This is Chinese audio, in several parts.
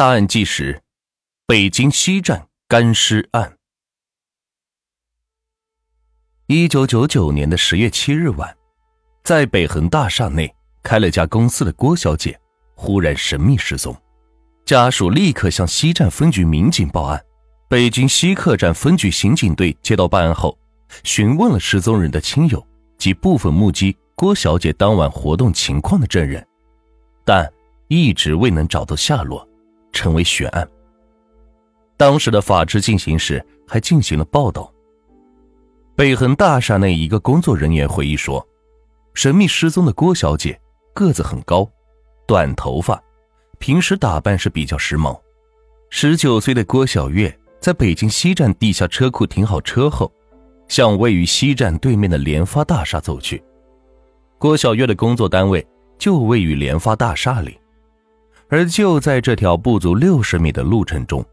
大案纪实：北京西站干尸案。一九九九年的十月七日晚，在北恒大厦内开了家公司的郭小姐忽然神秘失踪，家属立刻向西站分局民警报案。北京西客站分局刑警队接到报案后，询问了失踪人的亲友及部分目击郭小姐当晚活动情况的证人，但一直未能找到下落。成为悬案。当时的法制进行时，还进行了报道。北恒大厦内一个工作人员回忆说：“神秘失踪的郭小姐个子很高，短头发，平时打扮是比较时髦。十九岁的郭小月在北京西站地下车库停好车后，向位于西站对面的联发大厦走去。郭小月的工作单位就位于联发大厦里。”而就在这条不足六十米的路程中，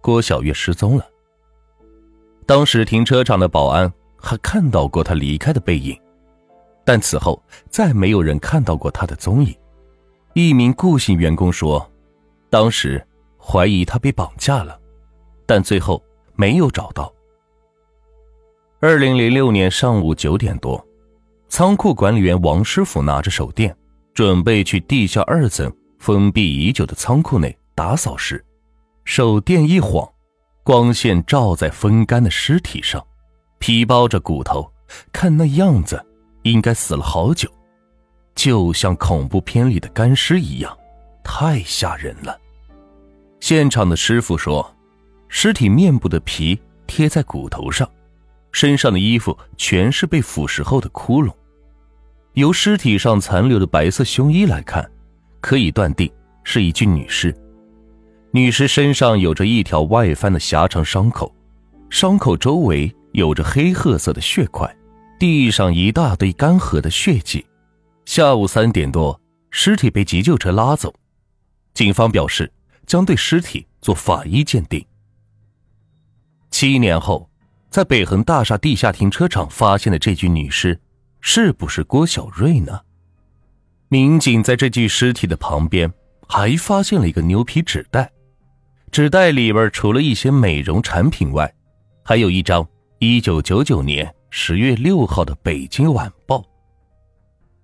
郭小月失踪了。当时停车场的保安还看到过她离开的背影，但此后再没有人看到过她的踪影。一名顾姓员工说，当时怀疑她被绑架了，但最后没有找到。二零零六年上午九点多，仓库管理员王师傅拿着手电，准备去地下二层。封闭已久的仓库内打扫时，手电一晃，光线照在风干的尸体上，皮包着骨头，看那样子，应该死了好久，就像恐怖片里的干尸一样，太吓人了。现场的师傅说，尸体面部的皮贴在骨头上，身上的衣服全是被腐蚀后的窟窿，由尸体上残留的白色胸衣来看。可以断定是一具女尸，女尸身上有着一条外翻的狭长伤口，伤口周围有着黑褐色的血块，地上一大堆干涸的血迹。下午三点多，尸体被急救车拉走，警方表示将对尸体做法医鉴定。七年后，在北恒大厦地下停车场发现的这具女尸，是不是郭小瑞呢？民警在这具尸体的旁边还发现了一个牛皮纸袋，纸袋里边除了一些美容产品外，还有一张一九九九年十月六号的《北京晚报》。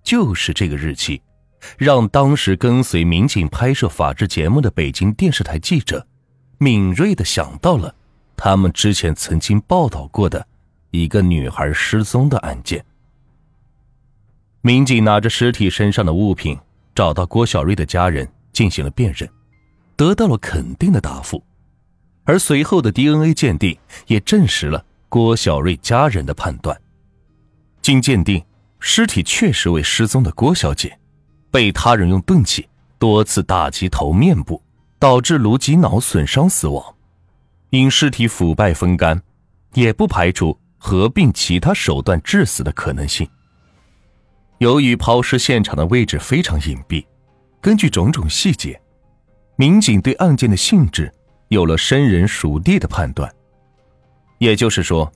就是这个日期，让当时跟随民警拍摄法制节目的北京电视台记者敏锐的想到了他们之前曾经报道过的一个女孩失踪的案件。民警拿着尸体身上的物品，找到郭小瑞的家人进行了辨认，得到了肯定的答复，而随后的 DNA 鉴定也证实了郭小瑞家人的判断。经鉴定，尸体确实为失踪的郭小姐，被他人用钝器多次打击头面部，导致颅脊脑损伤死亡。因尸体腐败风干，也不排除合并其他手段致死的可能性。由于抛尸现场的位置非常隐蔽，根据种种细节，民警对案件的性质有了生人熟地的判断。也就是说，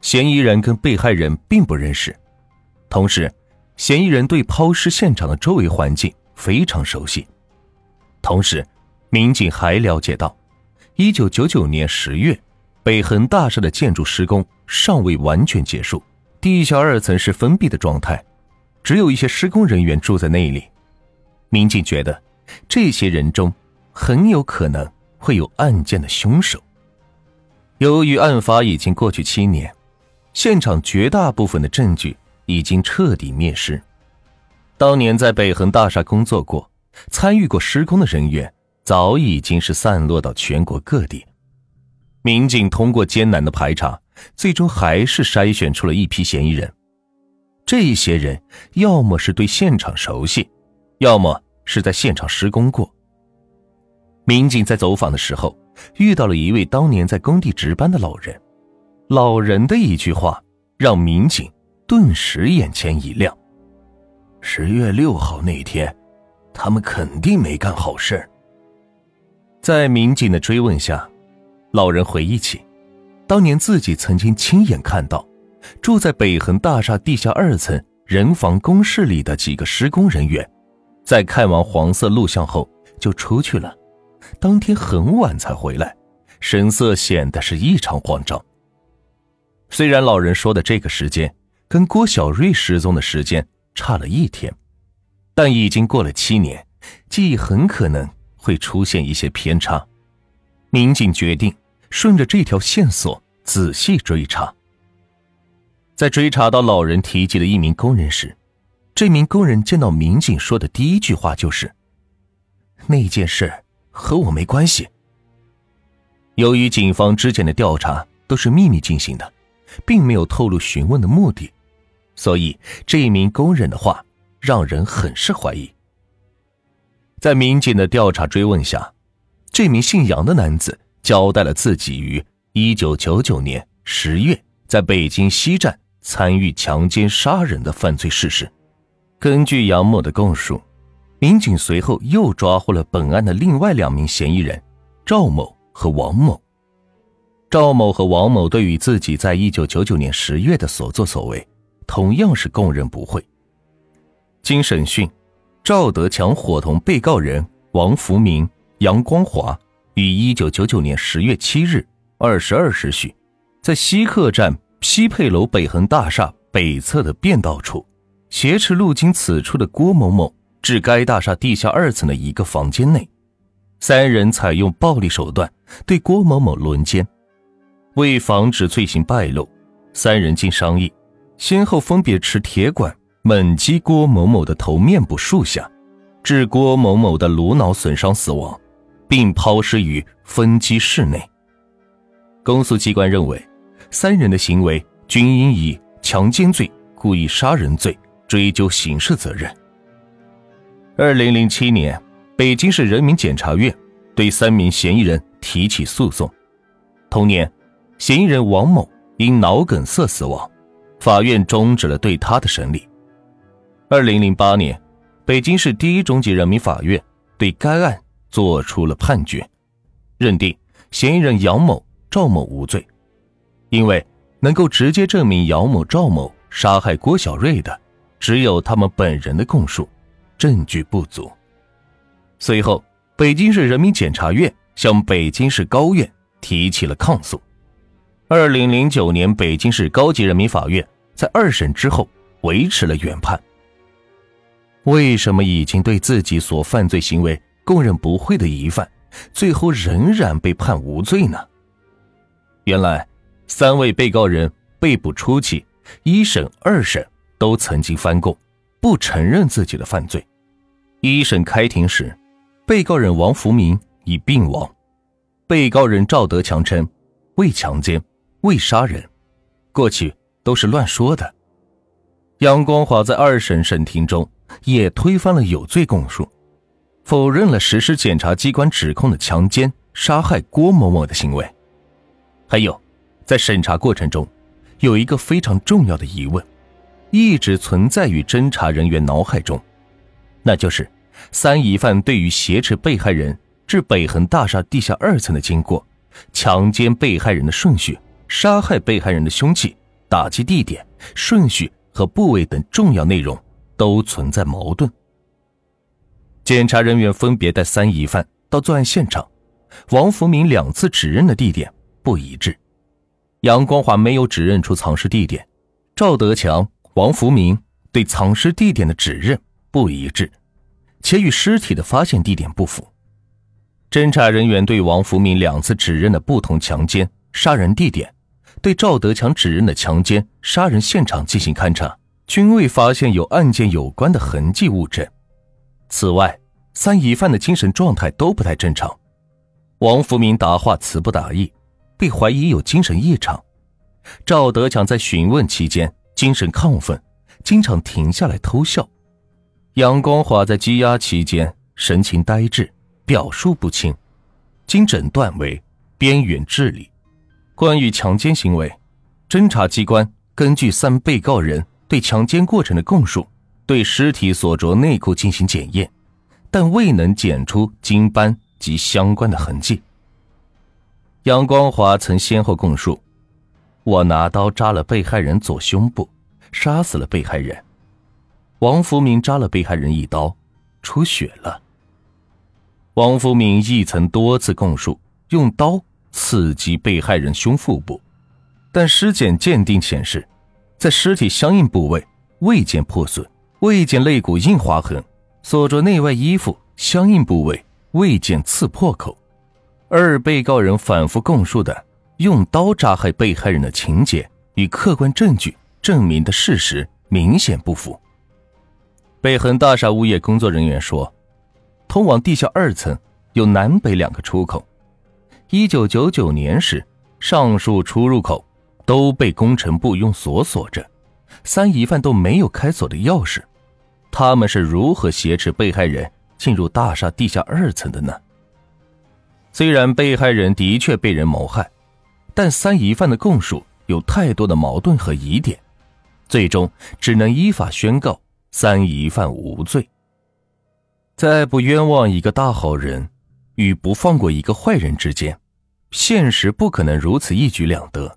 嫌疑人跟被害人并不认识，同时，嫌疑人对抛尸现场的周围环境非常熟悉。同时，民警还了解到，一九九九年十月，北恒大厦的建筑施工尚未完全结束，地下二层是封闭的状态。只有一些施工人员住在那里，民警觉得这些人中很有可能会有案件的凶手。由于案发已经过去七年，现场绝大部分的证据已经彻底灭失。当年在北恒大厦工作过、参与过施工的人员早已经是散落到全国各地。民警通过艰难的排查，最终还是筛选出了一批嫌疑人。这些人要么是对现场熟悉，要么是在现场施工过。民警在走访的时候遇到了一位当年在工地值班的老人，老人的一句话让民警顿时眼前一亮：十月六号那天，他们肯定没干好事。在民警的追问下，老人回忆起，当年自己曾经亲眼看到。住在北恒大厦地下二层人防工室里的几个施工人员，在看完黄色录像后就出去了，当天很晚才回来，神色显得是异常慌张。虽然老人说的这个时间跟郭小瑞失踪的时间差了一天，但已经过了七年，记忆很可能会出现一些偏差。民警决定顺着这条线索仔细追查。在追查到老人提及的一名工人时，这名工人见到民警说的第一句话就是：“那件事和我没关系。”由于警方之前的调查都是秘密进行的，并没有透露询问的目的，所以这一名工人的话让人很是怀疑。在民警的调查追问下，这名姓杨的男子交代了自己于一九九九年十月在北京西站。参与强奸杀人的犯罪事实。根据杨某的供述，民警随后又抓获了本案的另外两名嫌疑人赵某和王某。赵某和王某对于自己在一九九九年十月的所作所为，同样是供认不讳。经审讯，赵德强伙同被告人王福明、杨光华于一九九九年十月七日二十二时许，在西客站。西配楼北恒大厦北侧的便道处，挟持路经此处的郭某某至该大厦地下二层的一个房间内，三人采用暴力手段对郭某某轮奸。为防止罪行败露，三人经商议，先后分别持铁管猛击郭某某的头面部数下，致郭某某的颅脑损伤死亡，并抛尸于分机室内。公诉机关认为。三人的行为均应以强奸罪、故意杀人罪追究刑事责任。二零零七年，北京市人民检察院对三名嫌疑人提起诉讼。同年，嫌疑人王某因脑梗塞死亡，法院终止了对他的审理。二零零八年，北京市第一中级人民法院对该案作出了判决，认定嫌疑人杨某、赵某无罪。因为能够直接证明姚某、赵某杀害郭小瑞的，只有他们本人的供述，证据不足。随后，北京市人民检察院向北京市高院提起了抗诉。二零零九年，北京市高级人民法院在二审之后维持了原判。为什么已经对自己所犯罪行为供认不讳的疑犯，最后仍然被判无罪呢？原来。三位被告人被捕初期，一审、二审都曾经翻供，不承认自己的犯罪。一审开庭时，被告人王福明已病亡，被告人赵德强称未强奸、未杀人，过去都是乱说的。杨光华在二审审庭中也推翻了有罪供述，否认了实施检察机关指控的强奸、杀害郭某某的行为，还有。在审查过程中，有一个非常重要的疑问，一直存在于侦查人员脑海中，那就是三疑犯对于挟持被害人至北恒大厦地下二层的经过、强奸被害人的顺序、杀害被害人的凶器、打击地点、顺序和部位等重要内容都存在矛盾。检查人员分别带三疑犯到作案现场，王福明两次指认的地点不一致。杨光华没有指认出藏尸地点，赵德强、王福明对藏尸地点的指认不一致，且与尸体的发现地点不符。侦查人员对王福明两次指认的不同强奸、杀人地点，对赵德强指认的强奸、杀人现场进行勘查，均未发现有案件有关的痕迹物证。此外，三疑犯的精神状态都不太正常，王福明答话词不达意。被怀疑有精神异常，赵德强在询问期间精神亢奋，经常停下来偷笑。杨光华在羁押期间神情呆滞，表述不清，经诊断为边缘智力。关于强奸行为，侦查机关根据三被告人对强奸过程的供述，对尸体所着内裤进行检验，但未能检出精斑及相关的痕迹。杨光华曾先后供述：“我拿刀扎了被害人左胸部，杀死了被害人。”王福明扎了被害人一刀，出血了。王福明亦曾多次供述用刀刺击被害人胸腹部，但尸检鉴定显示，在尸体相应部位未见破损，未见肋骨硬划痕，所着内外衣服相应部位未见刺破口。二被告人反复供述的用刀扎害被害人的情节与客观证据证明的事实明显不符。北恒大厦物业工作人员说。通往地下二层有南北两个出口。一九九九年时，上述出入口都被工程部用锁锁着，三疑犯都没有开锁的钥匙。他们是如何挟持被害人进入大厦地下二层的呢？虽然被害人的确被人谋害，但三疑犯的供述有太多的矛盾和疑点，最终只能依法宣告三疑犯无罪。在不冤枉一个大好人与不放过一个坏人之间，现实不可能如此一举两得，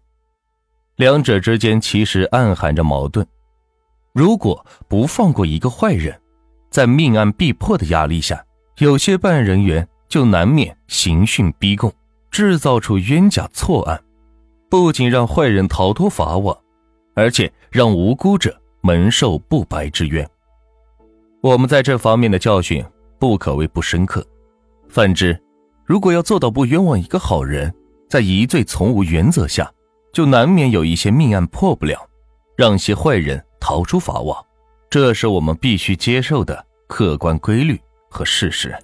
两者之间其实暗含着矛盾。如果不放过一个坏人，在命案必破的压力下，有些办案人员就难免刑讯逼供，制造出冤假错案，不仅让坏人逃脱法网，而且让无辜者蒙受不白之冤。我们在这方面的教训不可谓不深刻。反之，如果要做到不冤枉一个好人，在疑罪从无原则下，就难免有一些命案破不了，让些坏人逃出法网。这是我们必须接受的客观规律和事实。